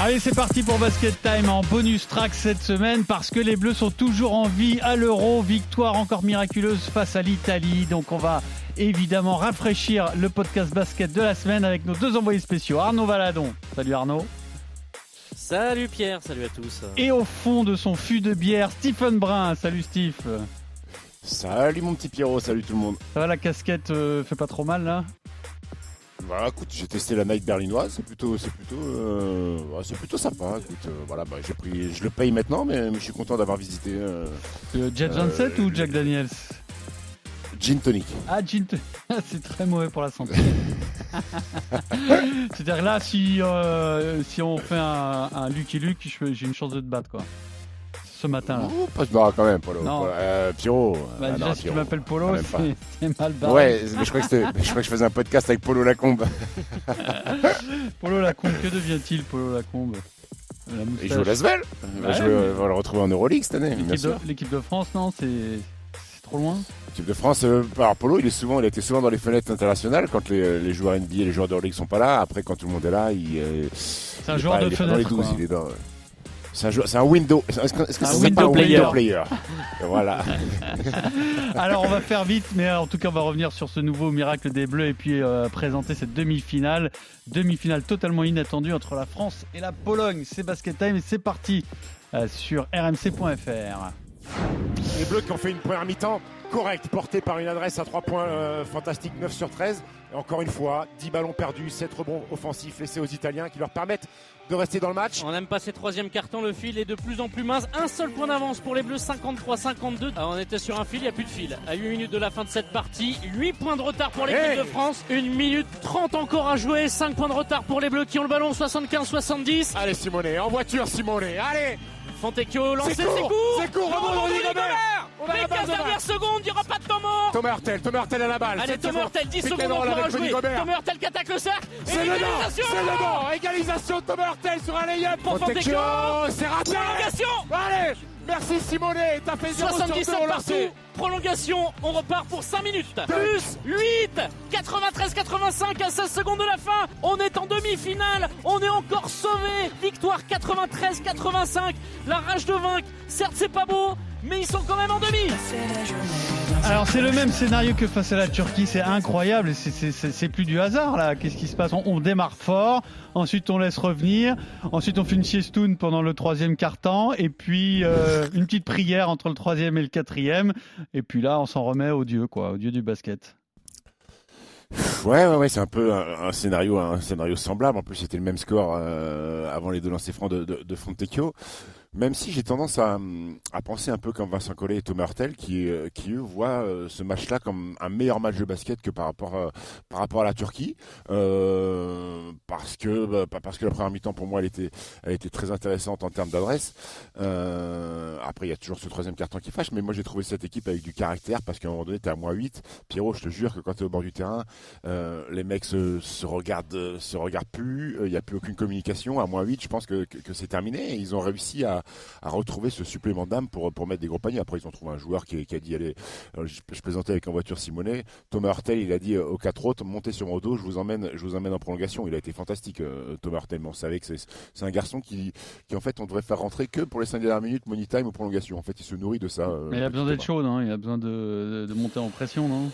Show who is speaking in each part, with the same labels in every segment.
Speaker 1: Allez, c'est parti pour Basket Time en bonus track cette semaine parce que les Bleus sont toujours en vie à l'Euro. Victoire encore miraculeuse face à l'Italie. Donc on va évidemment rafraîchir le podcast basket de la semaine avec nos deux envoyés spéciaux. Arnaud Valadon. Salut Arnaud.
Speaker 2: Salut Pierre, salut à tous.
Speaker 1: Et au fond de son fût de bière, Stephen Brun. Salut Steve.
Speaker 3: Salut mon petit Pierrot, salut tout le monde.
Speaker 1: Ça va la casquette euh, fait pas trop mal là?
Speaker 3: Voilà, écoute, j'ai testé la Nike berlinoise, c'est plutôt, c'est plutôt, euh, c'est plutôt sympa. Écoute, euh, voilà, bah, j'ai pris, je le paye maintenant, mais, mais je suis content d'avoir visité euh,
Speaker 1: Jet 27 ou Jack Daniels
Speaker 3: Gin Tonic.
Speaker 1: Ah, gin t- c'est très mauvais pour la santé. C'est-à-dire là, si, si on fait un, un Lucky Luke, j'ai une chance de te battre, quoi. Ce matin, là.
Speaker 3: Oh, pas de barre quand même, Polo.
Speaker 1: Non.
Speaker 3: Euh, Pierrot.
Speaker 1: Bah,
Speaker 3: Ah,
Speaker 1: déjà,
Speaker 3: non,
Speaker 1: si tu
Speaker 3: Pierrot.
Speaker 1: m'appelles Polo, c'est mal barré.
Speaker 3: Ouais, mais je crois que je crois que je faisais un podcast avec Polo Lacombe.
Speaker 1: Polo Lacombe, que devient-il, Polo Lacombe? La
Speaker 3: Il joue au Lasvel. Il va,
Speaker 1: Ouais,
Speaker 3: jouer,
Speaker 1: mais-
Speaker 3: on va le retrouver en Euroleague cette année,
Speaker 1: L'équipe de, de France, non, c'est trop loin.
Speaker 3: L'équipe de France, euh, alors Polo, il est souvent, il a été souvent dans les fenêtres internationales quand les, les joueurs NBA et les joueurs d'Euroleague sont pas là. Après, quand tout le monde est là, il, euh,
Speaker 1: C'est un
Speaker 3: il est
Speaker 1: joueur
Speaker 3: pas-
Speaker 1: de
Speaker 3: il est pas dans les
Speaker 1: fenêtre.
Speaker 3: 12,
Speaker 1: quoi.
Speaker 3: il est dans. C'est un, window. Est-ce que, que
Speaker 1: Un window
Speaker 2: player.
Speaker 3: window player Voilà.
Speaker 1: Alors on va faire vite, mais en tout cas on va revenir sur ce nouveau miracle des Bleus et puis euh, présenter cette demi-finale. Demi-finale totalement inattendue entre la France et la Pologne. C'est Basket Time et c'est parti euh, sur rmc.fr.
Speaker 3: Les Bleus qui ont fait une première mi-temps correcte, portée par une adresse à 3 points euh, fantastique, 9 sur 13. Et encore une fois, 10 ballons perdus, 7 rebonds offensifs laissés aux Italiens qui leur permettent de rester dans le match.
Speaker 2: On aime passer troisième carton, le fil est de plus en plus mince. Un seul point d'avance pour les Bleus, 53-52. Ah, on était sur un fil, il n'y a plus de fil. À 8 minutes de la fin de cette partie, 8 points de retard pour l'équipe
Speaker 3: Hey
Speaker 2: de France. 1 minute 30 encore à jouer, 5 points de retard pour les Bleus qui ont le ballon, 75-70.
Speaker 3: Allez Simonet, en voiture Simonet, allez
Speaker 2: Fontecchio lancé,
Speaker 3: C'est court, c'est court, rebond de Rudy Gobert.
Speaker 2: Les
Speaker 3: balle
Speaker 2: 15
Speaker 3: de balle.
Speaker 2: dernières secondes, il n'y aura pas de temps mort
Speaker 3: Thomas Hurtel, Thomas Hurtel à la balle.
Speaker 2: Allez, Thomas. Hurtel, 10
Speaker 3: Pick and
Speaker 2: secondes encore à jouer. Thomas Hurtel qui attaque le cercle.
Speaker 3: C'est le banc, c'est le banc. Égalisation de Thomas Hurtel sur un layup.
Speaker 2: Pour
Speaker 3: Fontecchio, c'est raté. Allez, merci Simonet, t'as fait 0 sur 2
Speaker 2: 77
Speaker 3: au
Speaker 2: partout, prolongation, on repart pour 5 minutes. Plus 8, 93-85 à 16 secondes de la fin. On est en demi-finale, on est encore sauvé. Victoire 93-85, la rage de vaincre. Certes, c'est pas beau, mais ils sont quand même en demi.
Speaker 1: Alors c'est le même scénario que face à la Turquie, c'est incroyable, c'est- c'est c'est- c'est plus du hasard là. Qu'est-ce qui se passe? On, on démarre fort, ensuite on laisse revenir, ensuite on fait une siestoune pendant le troisième quart-temps, et puis euh, une petite prière entre le troisième et le quatrième, et puis là on s'en remet au dieu quoi, au dieu du basket.
Speaker 3: Ouais, ouais, ouais, c'est un peu un, un scénario, un scénario semblable. En plus, c'était le même score euh, avant les deux lancers francs de, de, de Fontecchio. Même si j'ai tendance à, penser un peu comme Vincent Collet et Thomas Hurtel, qui, euh, eux voient euh, ce match-là comme un meilleur match de basket que par rapport à, par rapport à la Turquie, euh, parce que bah, parce que la première mi-temps pour moi elle était, très intéressante en termes d'adresse. Euh, après, il y a toujours ce troisième carton qui fâche, mais moi j'ai trouvé cette équipe avec du caractère parce qu'à un moment donné, t'es à moins 8. Pierrot, je te jure que quand t'es au bord du terrain, euh, les mecs se, se regardent, euh, se regardent plus. Il n'y a plus aucune communication. À moins 8, je pense que, c'est terminé. Ils ont réussi à, à retrouver ce supplément d'âme pour, pour mettre des gros paniers. Après, ils ont trouvé un joueur qui, qui a dit allez, euh, je, je plaisantais avec en voiture Simonet. Thomas Hurtel, il a dit euh, aux quatre autres montez sur mon dos, je vous emmène, je vous emmène en prolongation. Il a été fantastique, euh, Thomas Hurtel. Mais on savait que c'est un garçon qui, qui, en fait, on devrait faire rentrer que pour les cinq dernières minutes, money time ou prolongation. En fait, il se nourrit de ça.
Speaker 1: Mais il a besoin d'être chaud, non? Il a besoin de, de, monter en pression, non?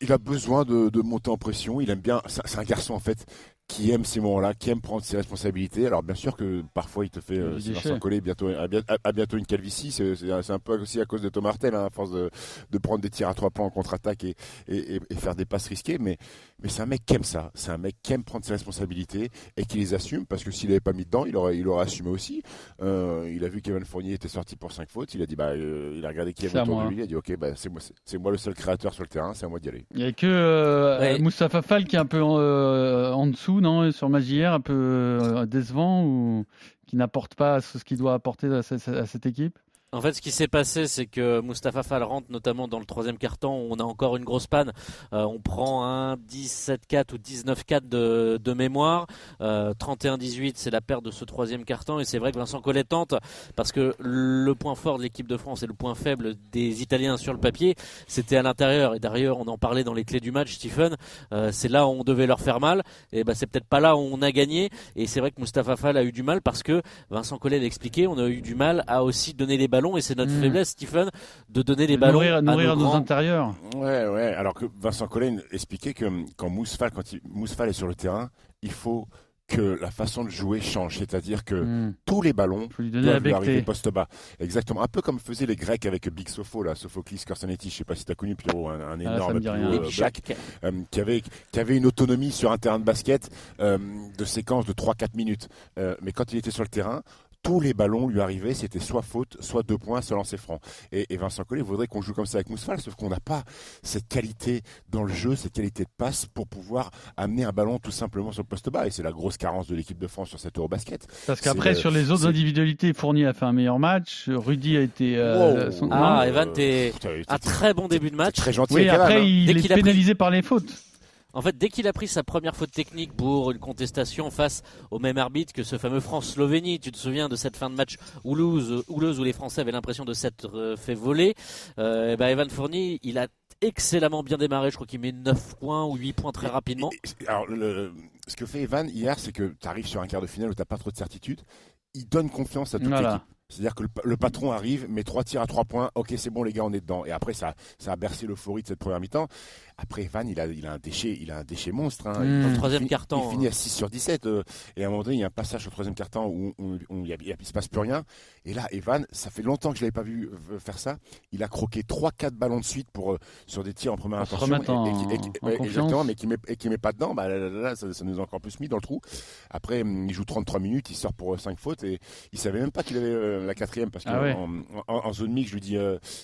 Speaker 3: Il a besoin de, de monter en pression. Il aime bien. C'est un garçon en fait qui aime ces moments-là, qui aime prendre ses responsabilités. Alors bien sûr que parfois il te fait euh. Vincent Collet bientôt à, bien- à- à bientôt une calvitie. C'est un peu aussi à cause de Thomas Hurtel, hein, à force de, de prendre des tirs à trois points en contre-attaque et, et, et- et faire des passes risquées. Mais mais c'est un mec qui aime ça. C'est un mec qui aime prendre ses responsabilités et qui les assume parce que s'il n'avait pas mis dedans, il aurait il aurait assumé aussi. Euh, il a vu Kevin Fournier était sorti pour cinq fautes. Il a dit bah euh, il a regardé qui
Speaker 1: à
Speaker 3: autour
Speaker 1: moi.
Speaker 3: de lui. Il a dit ok bah c'est moi c'est- c'est moi le seul créateur sur le terrain. C'est à moi d'y aller.
Speaker 1: Il n'y a que euh,
Speaker 2: Ouais.
Speaker 1: Moustapha Fall qui est un peu en, euh, en dessous, non Sur Magier, un peu euh, décevant ou qui n'apporte pas ce qu'il doit apporter à cette équipe?
Speaker 2: En fait, ce qui s'est passé, c'est que Mustapha Fall rentre notamment dans le troisième carton. On a encore une grosse panne. Euh, on prend un 17-4 ou 19-4 de, de, mémoire. Euh, 31-18, c'est la perte de ce troisième carton. Et c'est vrai que Vincent Collet tente parce que le point fort de l'équipe de France et le point faible des Italiens sur le papier, c'était à l'intérieur. Et d'ailleurs, on en parlait dans les clés du match, Stephen. Euh, c'est là où on devait leur faire mal. Et ben, c'est peut-être pas là où on a gagné. Et c'est vrai que Mustapha Fall a eu du mal parce que Vincent Collet l'expliquait. On a eu du mal à aussi donner les et c'est notre mmh. faiblesse, Stephen, de donner les ballons
Speaker 1: nourrir, nourrir
Speaker 2: à
Speaker 1: nos, intérieurs.
Speaker 3: Ouais, ouais. Alors que Vincent Collet expliquait que quand Mousfal, quand il, est sur le terrain, il faut que la façon de jouer change, c'est-à-dire que mmh. tous les ballons doivent lui arriver poste bas. Exactement, un peu comme faisaient les Grecs avec Big Sopho, là, Sophoclis Corsanetti, je sais pas si tu as connu Pierrot, un, un
Speaker 1: ah,
Speaker 3: énorme euh, black, euh, qui avait qui avait une autonomie sur un terrain de basket euh, de séquence de 3-4 minutes. Euh, mais quand il était sur le terrain, tous les ballons lui arrivaient, c'était soit faute, soit deux points, soit lancer franc. Et, et Vincent Collet voudrait qu'on joue comme ça avec Mousfal, sauf qu'on n'a pas cette qualité dans le jeu, cette qualité de passe pour pouvoir amener un ballon tout simplement sur le poste bas. Et c'est la grosse carence de l'équipe de France sur cette Eurobasket.
Speaker 1: Parce qu'après, sur les autres individualités, Fournier a fait un meilleur match, Rudy a été...
Speaker 2: Euh, ah, Evan, t'es un très bon début de match.
Speaker 3: Très gentil.
Speaker 1: Oui, après, hein. il est pénalisé par les fautes.
Speaker 2: En fait, dès qu'il a pris sa première faute technique pour une contestation face au même arbitre que ce fameux France-Slovénie, tu te souviens de cette fin de match houleuse, houleuse où les Français avaient l'impression de s'être euh, fait voler, euh, bah Evan Fournier, il a excellemment bien démarré. Je crois qu'il met 9 points ou 8 points très rapidement.
Speaker 3: alors, ce que fait Evan hier, c'est que tu arrives sur un quart de finale où tu n'as pas trop de certitude. Il donne confiance à toute l'équipe. C'est-à-dire que le, patron arrive, met trois tirs à trois points. Ok, c'est bon les gars, on est dedans. Et après, ça, ça a bercé l'euphorie de cette première mi-temps. Après, Van, il a, il a un déchet, il a un déchet monstre. Hein.
Speaker 2: Mmh. troisième carton.
Speaker 3: Il finit à 6 sur 17. Euh, et à un moment donné, il y a un passage au troisième carton où, il ne se passe plus rien. Et là, Evan, ça fait longtemps que je l'avais pas vu euh, faire ça. Il a croqué 3-4 ballons de suite pour, euh, sur des tirs en première intention. exactement, mais qui met, et qui met pas dedans. Bah, là, ça, nous a encore plus mis dans le trou. Après, hum, il joue 33 minutes, il sort pour 5 fautes et il savait même pas qu'il avait la quatrième parce qu'en ah en, zone mix, je lui dis,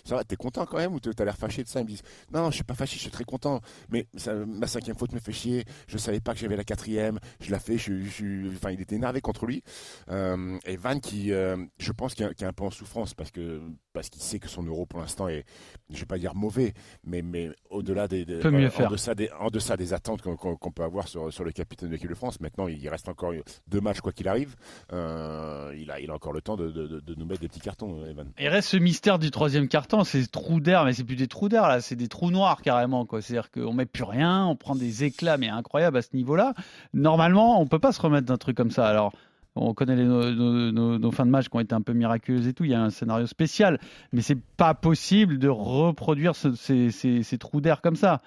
Speaker 3: ça va, t'es content quand même ou t'as l'air fâché de ça Il me dit, non, je suis pas fâché, je suis très content mais ma cinquième faute me fait chier. Je savais pas que j'avais la quatrième. Je l'ai fait. Je, enfin, il était énervé contre lui. Euh, et Van qui, euh, je pense, qui est, un peu en souffrance parce que parce qu'il sait que son euro pour l'instant est, je vais pas dire mauvais, mais mais au-delà des, des en, deçà des en deçà des attentes qu'on peut avoir sur sur le capitaine de l'équipe de France. Maintenant, il reste encore deux matchs quoi qu'il arrive. Euh, il a il a encore le temps de, de, de, nous mettre des petits cartons, Evan.
Speaker 1: Il reste ce mystère du troisième carton, ces trous d'air, mais c'est plus des trous d'air là, c'est des trous noirs carrément quoi. C'est-à-dire qu'on met plus rien, on prend des éclats mais incroyables à ce niveau-là. Normalement, on peut pas se remettre d'un truc comme ça. Alors on connaît les, nos, fins de match qui ont été un peu miraculeuses et tout. Il y a un scénario spécial, mais c'est pas possible de reproduire ces, trous d'air comme ça.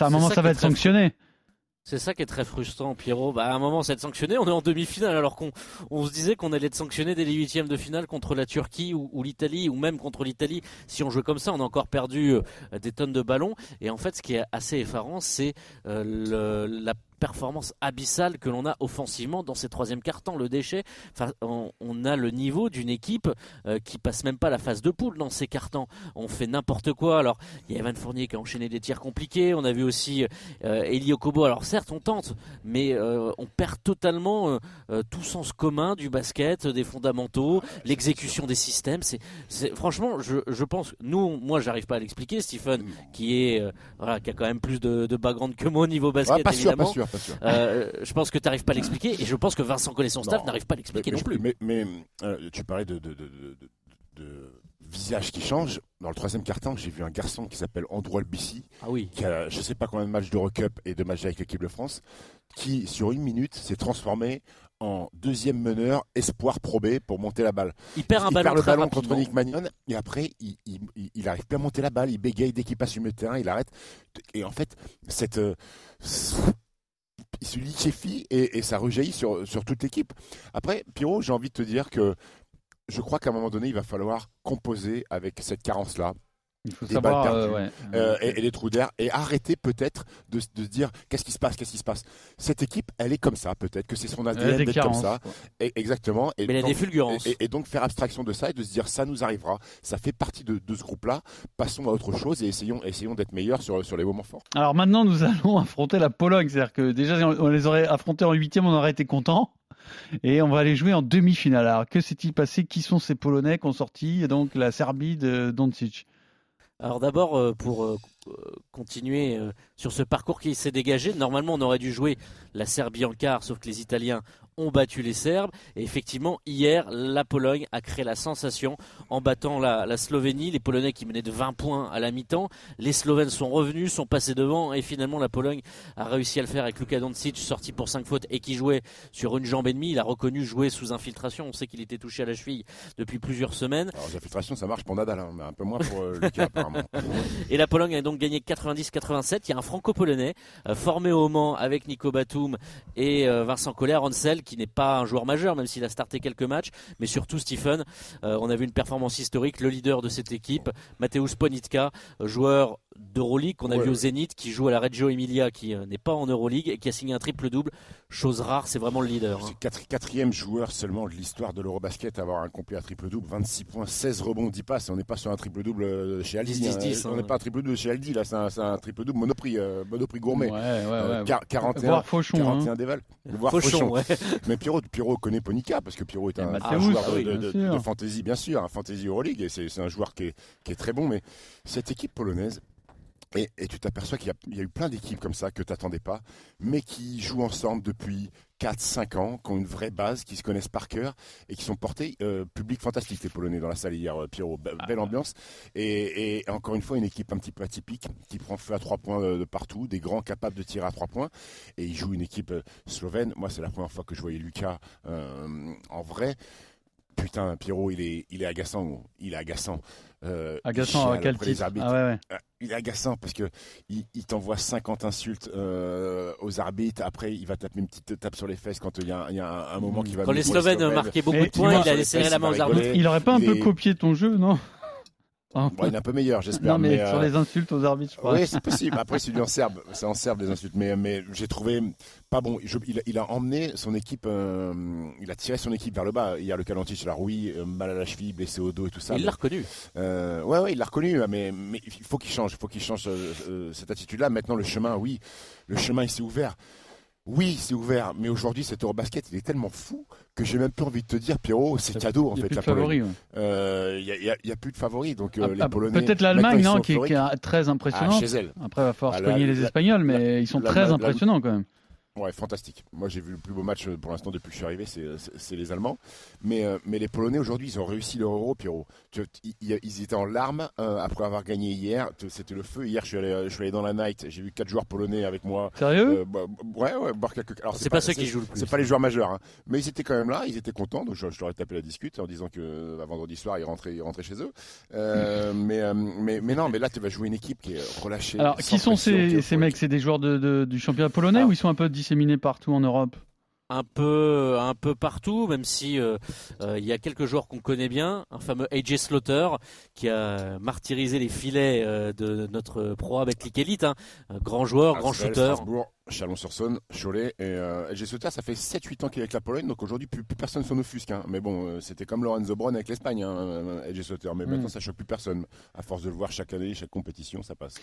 Speaker 1: à un moment, ça, va être sanctionné.
Speaker 2: C'est ça qui est très frustrant, Pierrot. Bah, à un moment, c'est être sanctionné. On est en demi-finale, alors qu'on on se disait qu'on allait être sanctionné dès les huitièmes de finale contre la Turquie ou, l'Italie, ou même contre l'Italie. Si on jouait comme ça, on a encore perdu euh, des tonnes de ballons. Et en fait, ce qui est assez effarant, c'est euh, la performance abyssale que l'on a offensivement dans ces troisième cartons. Le déchet, enfin, on, a le niveau d'une équipe euh, qui passe même pas la phase de poule dans ces cartons. On fait n'importe quoi. Alors, il y a Evan Fournier qui a enchaîné des tirs compliqués. On a vu aussi euh, Elio Kobo. Alors, certes, on tente, mais euh, on perd totalement euh, tout sens commun du basket, des fondamentaux, l'exécution des systèmes. C'est, franchement, je, je, pense, nous, moi, j'arrive pas à l'expliquer. Stephen, qui est, voilà, qui a quand même plus de, de background que moi au niveau basket,
Speaker 3: pas
Speaker 2: évidemment.
Speaker 3: Sûr, pas sûr.
Speaker 2: Euh, je pense que tu n'arrives pas à l'expliquer et je pense que Vincent Collet, son staff, n'arrive pas à l'expliquer non plus.
Speaker 3: Mais, euh, tu parlais de, visage qui change. Dans le troisième carton, j'ai vu un garçon qui s'appelle Andrew Albissi,
Speaker 2: ah oui.
Speaker 3: qui a je sais pas combien de matchs d'Eurocup et de matchs avec l'équipe de France, qui sur une minute s'est transformé en deuxième meneur espoir probé pour monter la balle.
Speaker 2: Il perd un
Speaker 3: il
Speaker 2: ballon,
Speaker 3: perd le ballon contre Nick Magnon et après il, il, arrive plus à monter la balle, il bégaye dès qu'il passe sur le terrain, il arrête. Et en fait, cette euh, il se liquéfie et, et ça rejaillit sur, sur toute l'équipe. Après, Pierrot, j'ai envie de te dire que je crois qu'à un moment donné, il va falloir composer avec cette carence-là.
Speaker 1: Il faut savoir, euh,
Speaker 3: euh, et, les trous d'air et arrêter peut-être de, de, se dire qu'est-ce qui se passe, qu'est-ce qui se passe? Cette équipe, elle est comme ça, peut-être que c'est son ADN d'être comme ça. Et, exactement.
Speaker 2: Et Mais donc,
Speaker 3: des Et, donc faire abstraction de ça et de se dire ça nous arrivera, ça fait partie de, de ce groupe-là. Passons à autre chose et essayons, essayons d'être meilleurs sur, sur les moments forts.
Speaker 1: Alors maintenant, nous allons affronter la Pologne. C'est-à-dire que déjà, on les aurait affrontés en huitième, on aurait été content. Et on va aller jouer en demi-finale. Alors, que s'est-il passé? Qui sont ces Polonais qui ont sorti donc la Serbie de Doncic
Speaker 2: alors d'abord, euh, pour euh, continuer euh, sur ce parcours qui s'est dégagé, normalement on aurait dû jouer la Serbie en quart, sauf que les Italiens ont battu les Serbes. Et effectivement, hier, la Pologne a créé la sensation en battant la, Slovénie. Les Polonais qui menaient de 20 points à la mi-temps. Les Slovènes sont revenus, sont passés devant. Et finalement, la Pologne a réussi à le faire avec Luka Doncic, sorti pour 5 fautes et qui jouait sur une jambe et demie. Il a reconnu jouer sous infiltration. On sait qu'il était touché à la cheville depuis plusieurs semaines.
Speaker 3: Alors, l'infiltration, ça marche pour Nadal, hein, mais un peu moins pour euh, apparemment.
Speaker 2: Et la Pologne a donc gagné 90-87. Il y a un franco-polonais euh, formé au Mans avec Nico Batum et euh, Vincent Collet, Ronsel, qui n'est pas un joueur majeur, même s'il a starté quelques matchs, mais surtout Stephen. Euh, on a vu une performance historique, le leader de cette équipe, Mateusz Ponitka, joueur d'Euroleague qu'on a vu au Zénith, qui joue à la Reggio Emilia, qui euh, n'est pas en Euroleague et qui a signé un triple-double. Chose rare, c'est vraiment le leader.
Speaker 3: Hein. C'est quatrième joueur seulement de l'histoire de l'Eurobasket à avoir un complet à triple-double. 26 points, 16 rebonds, 10 passes. On n'est pas sur un triple-double euh, chez Aldi. Hein. on n'est pas un triple-double chez Aldi, là, c'est un, triple-double monoprix, euh, monoprix gourmet.
Speaker 1: Ouais, ouais,
Speaker 3: 41,
Speaker 1: Voir Fauchon,
Speaker 3: 41 hein.
Speaker 2: Voir Fauchon,
Speaker 3: Mais Pierrot, Pierrot connaît Ponica parce que Pierrot est un, joueur de, fantasy, bien sûr, un fantasy Euroleague et c'est un joueur qui est, qui est très bon. Mais cette équipe polonaise, et, tu t'aperçois qu'il y, a eu plein d'équipes comme ça que tu n'attendais pas, mais qui jouent ensemble depuis 4-5 ans, qui ont une vraie base, qui se connaissent par cœur et qui sont portés euh, public fantastique, les Polonais dans la salle hier, euh, Pierrot. belle ambiance. Et, encore une fois, une équipe un petit peu atypique qui prend feu à 3 points de, partout, des grands capables de tirer à 3 points. Et ils jouent une équipe euh, slovène. Moi, c'est la première fois que je voyais Lucas en vrai. Putain, Pierrot, il est, il est agaçant. Il est agaçant.
Speaker 1: Euh, agaçant à quel titre? ah ouais,
Speaker 3: euh, Il est agaçant parce que il, t'envoie 50 insultes euh, aux arbitres. Après, il va taper une petite tape sur les fesses quand il y a, un, moment qui va.
Speaker 2: Quand les Slovènes marquaient beaucoup de points, il a laissé la main aux arbitres.
Speaker 1: Il aurait pas un peu copié ton jeu, non?
Speaker 3: Il est un peu meilleur, j'espère.
Speaker 1: Non, mais, sur les insultes aux arbitres, je crois.
Speaker 3: Oui, c'est possible. Après, c'est en serbe. C'est en serbe, les insultes. Mais, mais j'ai trouvé pas bon. il, a emmené son équipe, euh, il a tiré son équipe vers le bas. Hier, le Calantis la rouille, euh, mal à la cheville, blessé au dos et tout ça.
Speaker 2: Il l'a reconnu.
Speaker 3: Euh, ouais, ouais, il l'a reconnu. Mais, mais il faut qu'il change. Il faut qu'il change cette attitude-là. Maintenant, le chemin, oui, le chemin, il s'est ouvert. Oui, c'est ouvert, mais aujourd'hui, cet Eurobasket, il est tellement fou que j'ai même plus envie de te dire, Pierrot, c'est cadeau en fait.
Speaker 1: Il n'y
Speaker 3: a, a, plus de favoris, donc ah, les ah, Polonais.
Speaker 1: Peut-être l'Allemagne, non, qui, est très impressionnante. Ah, chez elle. Après, il va falloir ah, les Espagnols, mais ils sont très impressionnants quand même.
Speaker 3: Ouais, fantastique. Moi, j'ai vu le plus beau match euh, pour l'instant depuis que je suis arrivé, c'est les Allemands. Mais, euh, mais les Polonais aujourd'hui, ils ont réussi leur euro, Pierrot. Ils, étaient en larmes euh, après avoir gagné hier. C'était le feu. Hier, je suis allé, je suis allé dans la night. J'ai vu quatre joueurs polonais avec moi.
Speaker 1: Sérieux?
Speaker 3: Bah, Ouais, ouais, boire quelques.
Speaker 2: Alors, c'est pas, ceux qui jouent le plus.
Speaker 3: C'est pas les joueurs majeurs, hein. mais ils étaient quand même là. Ils étaient contents. Donc, je, leur ai tapé la discute en disant que vendredi soir, ils rentraient, ils rentraient chez eux. mais, mais, mais non, mais là, tu vas jouer une équipe qui est relâchée.
Speaker 1: Alors, qui sont ces, ces mecs? C'est des joueurs de, du championnat polonais ou ils sont un peu disséminés partout en Europe
Speaker 2: un peu un peu partout, même si euh, euh, il y a quelques joueurs qu'on connaît bien, un fameux AJ Slaughter qui a martyrisé les filets euh, de notre pro avec Elite, hein. un grand joueur, grand shooter.
Speaker 3: Chalon-sur-Saône, Cholet et euh, ça fait 7-8 ans qu'il est avec la Pologne, donc aujourd'hui plus, personne s'en offusque. Hein. Mais bon, euh, c'était comme Lorenzo Brown avec l'Espagne, hein, mais mm. maintenant ça choque plus personne. À force de le voir chaque année, chaque compétition, ça passe.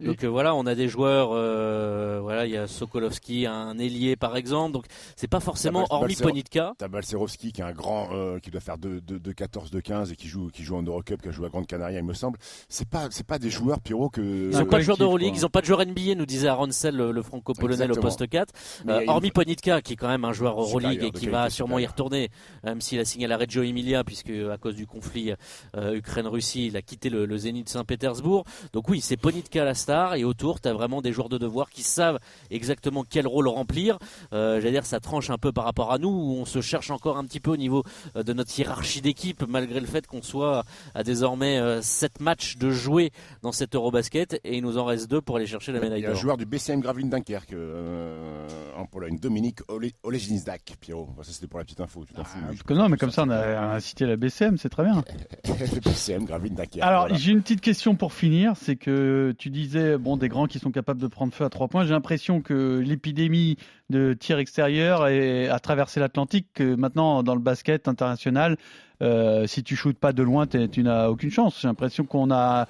Speaker 2: Donc euh, voilà, on a des joueurs, euh, voilà, il y a Sokolowski, un ailier par exemple, donc c'est pas forcément hormis Ponitka.
Speaker 3: T'as Balcerovski qui est un grand, qui doit faire de, 14, de 15 et qui joue, qui joue en Eurocup, qui a joué à Grande Canaria, il me semble. C'est pas, c'est pas des joueurs Pierrot que.
Speaker 2: Ils ont pas de joueurs d'Euroleague, ils ont pas de joueurs NBA, nous disait Aaron le, le franco polonais au poste 4. Euh, hormis Ponitka, qui est quand même un joueur Euroleague et qui va sûrement y retourner, même s'il a signé à la Reggio Emilia, puisque à cause du conflit euh, Ukraine-Russie, il a quitté le, le Zénith Saint-Pétersbourg. Donc oui, c'est Ponitka la star, et autour, tu as vraiment des joueurs de devoir qui savent exactement quel rôle remplir. Euh, J'allais dire, ça tranche un peu par rapport à nous, où on se cherche encore un petit peu au niveau de notre hiérarchie d'équipe, malgré le fait qu'on soit à désormais 7 matchs de jouer dans cette Eurobasket, et il nous en reste deux pour aller chercher la médaille d'or.
Speaker 3: Il y a un joueur du BCM Gravine Dunkerque euh, en Pologne. Dominique Olejnizdak, Pierrot. Ça, c'était pour la petite info. Tu
Speaker 1: ah, non, mais comme ça, on a, cité la BCM, c'est très bien.
Speaker 3: le BCM, Gravine Dunkerque.
Speaker 1: Alors, j'ai une petite question pour finir. C'est que tu disais, bon, des grands qui sont capables de prendre feu à trois points. J'ai l'impression que l'épidémie de tir extérieur a traversé l'Atlantique, que maintenant, dans le basket international, euh, si tu shootes pas de loin, tu n'as aucune chance. J'ai l'impression qu'on a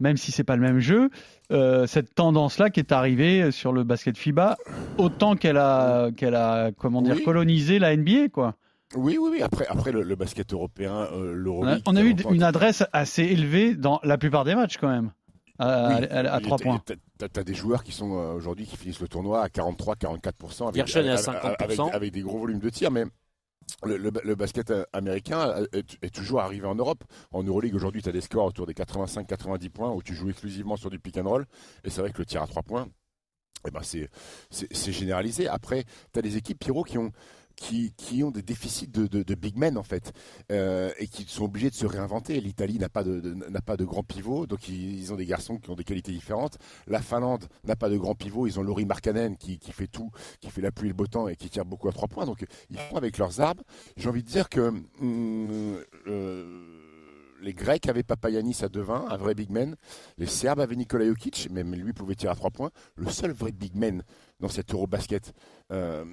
Speaker 1: même si c'est pas le même jeu, euh, cette tendance-là qui est arrivée sur le basket FIBA, autant qu'elle a, qu'elle a, comment dire,
Speaker 3: Oui.
Speaker 1: colonisé la NBA, quoi.
Speaker 3: Oui, oui, oui. Après, après le, le basket européen, euh,
Speaker 1: On a,
Speaker 3: l'Euroleague.
Speaker 1: on a eu une adresse assez élevée dans la plupart des matchs, quand même, à,
Speaker 3: Oui,
Speaker 1: à- à
Speaker 3: il-
Speaker 1: trois
Speaker 3: t'as-
Speaker 1: points.
Speaker 3: t'as- t'as des joueurs qui sont euh, aujourd'hui qui finissent le tournoi à 43-44%. Avec,
Speaker 2: Gershon est à
Speaker 3: avec-
Speaker 2: 50%.
Speaker 3: Avec, avec des gros volumes de tirs, mais le, basket euh, américain euh, est, toujours arrivé en Europe. En Euroleague, aujourd'hui, tu as des scores autour des 85-90 points où tu joues exclusivement sur du pick and roll. Et c'est vrai que le tir à 3 points, eh ben c'est généralisé. Après, tu as des équipes, Pierrot, qui ont, qui, ont des déficits de, big men, en fait, euh, et qui sont obligés de se réinventer. L'Italie n'a pas de, de- n'a pas de grand pivot, donc ils, ont des garçons qui ont des qualités différentes. La Finlande n'a pas de grand pivot, ils ont Lauri Markkanen qui, qui fait tout, qui fait la pluie et le beau temps et qui tire beaucoup à trois points. Donc ils font avec leurs arbres. J'ai envie de dire que hum, euh, les Grecs avaient Papayanis à 2-20, un vrai big man. Les Serbes avaient Nikola Jokic, même lui pouvait tirer à 3 points. Le seul vrai big man dans cet Eurobasket euh,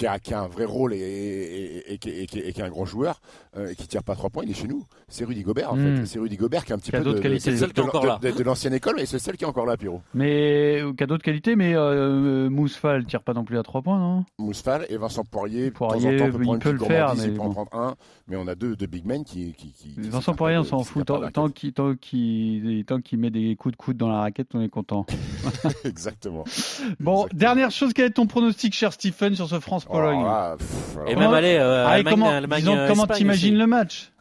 Speaker 3: qui, a, qui a un vrai rôle et, et, et- et qui, et qui- et qui est un grand joueur euh, et qui tire pas à 3 points, il est chez nous. C'est Rudy Gobert en
Speaker 1: Mm.
Speaker 3: fait. C'est Rudy Gobert qui a un petit
Speaker 1: Qui a
Speaker 3: peu de,
Speaker 1: qualités.
Speaker 3: De-
Speaker 2: encore
Speaker 3: de-
Speaker 2: là.
Speaker 3: de- de l'ancienne école, mais c'est le seul qui est encore là, Pierrot.
Speaker 1: Mais qui a d'autres qualités, mais euh, Mousfa, elle tire pas non plus à trois points, non?
Speaker 3: Mousfal et Vincent Poirier,
Speaker 1: Poirier,
Speaker 3: de temps en temps, peut
Speaker 1: il peut le faire, mais
Speaker 3: il peut en prendre un, mais on a deux, deux big men qui. qui, qui- qui
Speaker 1: Vincent Poirier, on s'en fout. Tant, qu'il tant qu'il- met des coups de coude dans la raquette, on est content.
Speaker 3: Exactement.
Speaker 1: Bon,
Speaker 3: Exactement.
Speaker 1: dernière chose, quel est ton pronostic, cher Stephen, sur ce France-Pologne
Speaker 3: Pff, alors
Speaker 2: Et
Speaker 1: Comment-
Speaker 2: même aller, euh,
Speaker 1: Ah,
Speaker 2: Allemagne,
Speaker 1: comment,
Speaker 2: Allemagne,
Speaker 1: disons,
Speaker 2: euh,
Speaker 1: comment t'imagines
Speaker 2: aussi.
Speaker 1: le match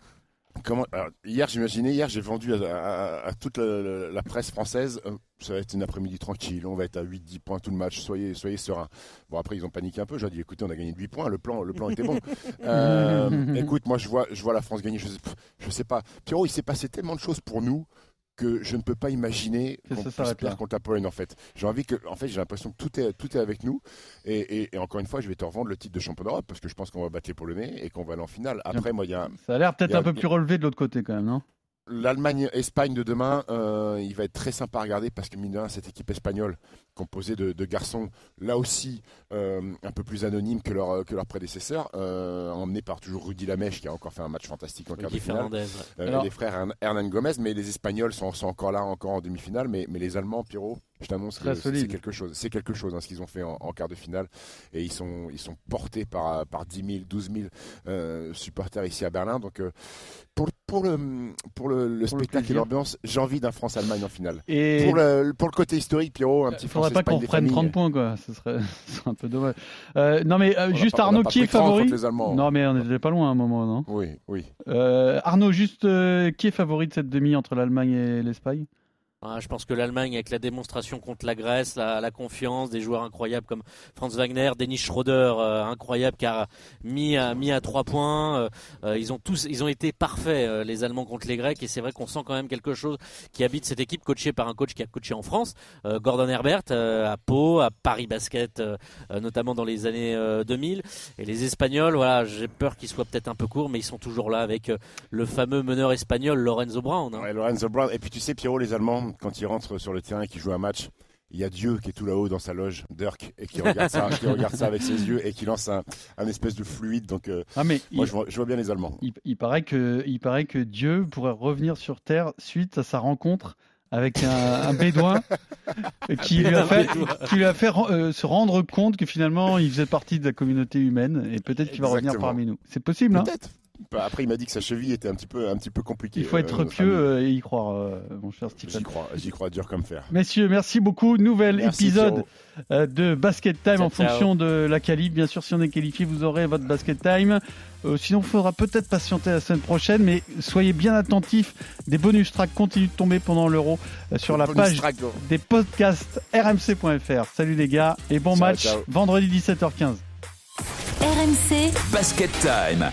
Speaker 3: Comment, alors, hier, j'imaginais, hier, j'ai vendu à, à- à toute la, la- la presse française, euh, ça va être une après-midi tranquille, on va être à 8-10 points tout le match, soyez, soyez sereins. Bon, après, ils ont paniqué un peu, j'ai dit, écoutez, on a gagné de 8 points, le plan, le plan était bon. Euh, écoute, moi, je vois, je vois la France gagner, je sais, je sais pas. Pierrot, il s'est passé tellement de choses pour nous que je ne peux pas imaginer qu'on puisse perdre contre la Pologne, en fait. J'ai envie que, en fait, j'ai l'impression que tout est, tout est avec nous. Et, et- et encore une fois, je vais te revendre le titre de champion d'Europe parce que je pense qu'on va battre les Polonais et qu'on va aller en finale. Après, moi, il y a,
Speaker 1: Ça a l'air peut-être un peu plus relevé de l'autre côté, quand même, non?
Speaker 3: L'Allemagne-Espagne de demain, euh, il va être très sympa à regarder parce que mine de rien, cette équipe espagnole, composée de, de garçons, là aussi euh, un peu plus anonymes que leurs que leurs prédécesseurs, euh, emmenés par toujours Rudy Lamèche qui a encore fait un match fantastique en quart de finale. Euh,
Speaker 1: Alors-
Speaker 3: les frères Hern- Hernan Gomez, mais les Espagnols sont, sont encore là, encore en demi-finale, mais, mais les Allemands, Pierrot, je t'annonce que c'est quelque chose. C'est quelque chose hein, ce qu'ils ont fait en, en quart de finale, et ils sont, ils sont portés par, par 10 000, 12 000 euh, supporters ici à Berlin. Donc euh, pour, pour le, pour le, le spectacle et l'ambiance, j'ai envie d'un France-Allemagne en finale.
Speaker 1: Et
Speaker 3: Pour le, pour le côté historique, Pierrot, un petit
Speaker 1: il faudrait pas qu'on prenne
Speaker 3: familles.
Speaker 1: 30 points, quoi. Ce serait, ce serait un peu dommage. Euh, non, mais euh,
Speaker 3: On
Speaker 1: juste
Speaker 3: pas-
Speaker 1: Arnaud, qui est
Speaker 3: pris 30
Speaker 1: favori. Non, mais on n'était pas loin à un moment, non?
Speaker 3: Oui, oui.
Speaker 1: Euh, Arnaud, juste euh, qui est favori de cette demi entre l'Allemagne et l'Espagne?
Speaker 2: Je pense que l'Allemagne, avec la démonstration contre la Grèce, la, la confiance, des joueurs incroyables comme Franz Wagner, Denis Schroeder, euh, incroyable, a mis à, mis à trois points. euh, euh, ils ont tous, ils ont été parfaits, euh, les Allemands contre les Grecs, et c'est vrai qu'on sent quand même quelque chose qui habite cette équipe, coachée par un coach qui a coaché en France, euh, Gordon Herbert, euh, à Pau, à Paris Basket, euh, euh, notamment dans les années euh, 2000. Et les Espagnols, voilà, j'ai peur qu'ils soient peut-être un peu courts, mais ils sont toujours là avec euh, le fameux meneur espagnol Lorenzo Brown. hein.
Speaker 3: Ouais, Lorenzo Brown. Et puis tu sais, Pierrot, les Allemands, quand ils rentrent sur le terrain et qu'ils jouent un match, il y a Dieu qui est tout là-haut dans sa loge, Dirk, et qui regarde ça, qui regarde ça avec ses yeux et qui lance un, un espèce de fluide. Donc euh,
Speaker 1: Ah, mais
Speaker 3: moi,
Speaker 1: il,
Speaker 3: je vois, je vois bien les Allemands.
Speaker 1: il- il paraît que, il paraît que Dieu pourrait revenir sur Terre suite à sa rencontre avec un, un bédouin qui lui a fait, qui lui a fait euh, se rendre compte que finalement il faisait partie de la communauté humaine et peut-être qu'il va revenir parmi nous. C'est possible, hein?
Speaker 3: Peut-être. Bah, Après, il m'a dit que sa cheville était un petit peu, un petit peu compliquée.
Speaker 1: Il faut être
Speaker 3: euh,
Speaker 1: pieux
Speaker 3: famille.
Speaker 1: euh, et y croire, euh, mon cher Stephen.
Speaker 3: J'y crois, j'y crois dur comme fer.
Speaker 1: Messieurs, merci beaucoup. Nouvel
Speaker 3: Merci,
Speaker 1: épisode
Speaker 3: Pierrot.
Speaker 1: de Basket Time
Speaker 2: Ciao,
Speaker 1: en
Speaker 2: ciao.
Speaker 1: fonction de la qualif. Bien sûr, si on est qualifié, vous aurez votre Basket Time. Euh, sinon, il faudra peut-être patienter la semaine prochaine, mais soyez bien attentifs. Des bonus tracks continuent de tomber pendant l'euro euh, sur la page
Speaker 3: track, gros.
Speaker 1: des podcasts rmc.fr. Salut les gars et bon
Speaker 3: Ciao,
Speaker 1: match
Speaker 3: ciao.
Speaker 1: vendredi 17h15.
Speaker 4: RMC
Speaker 5: Basket Time.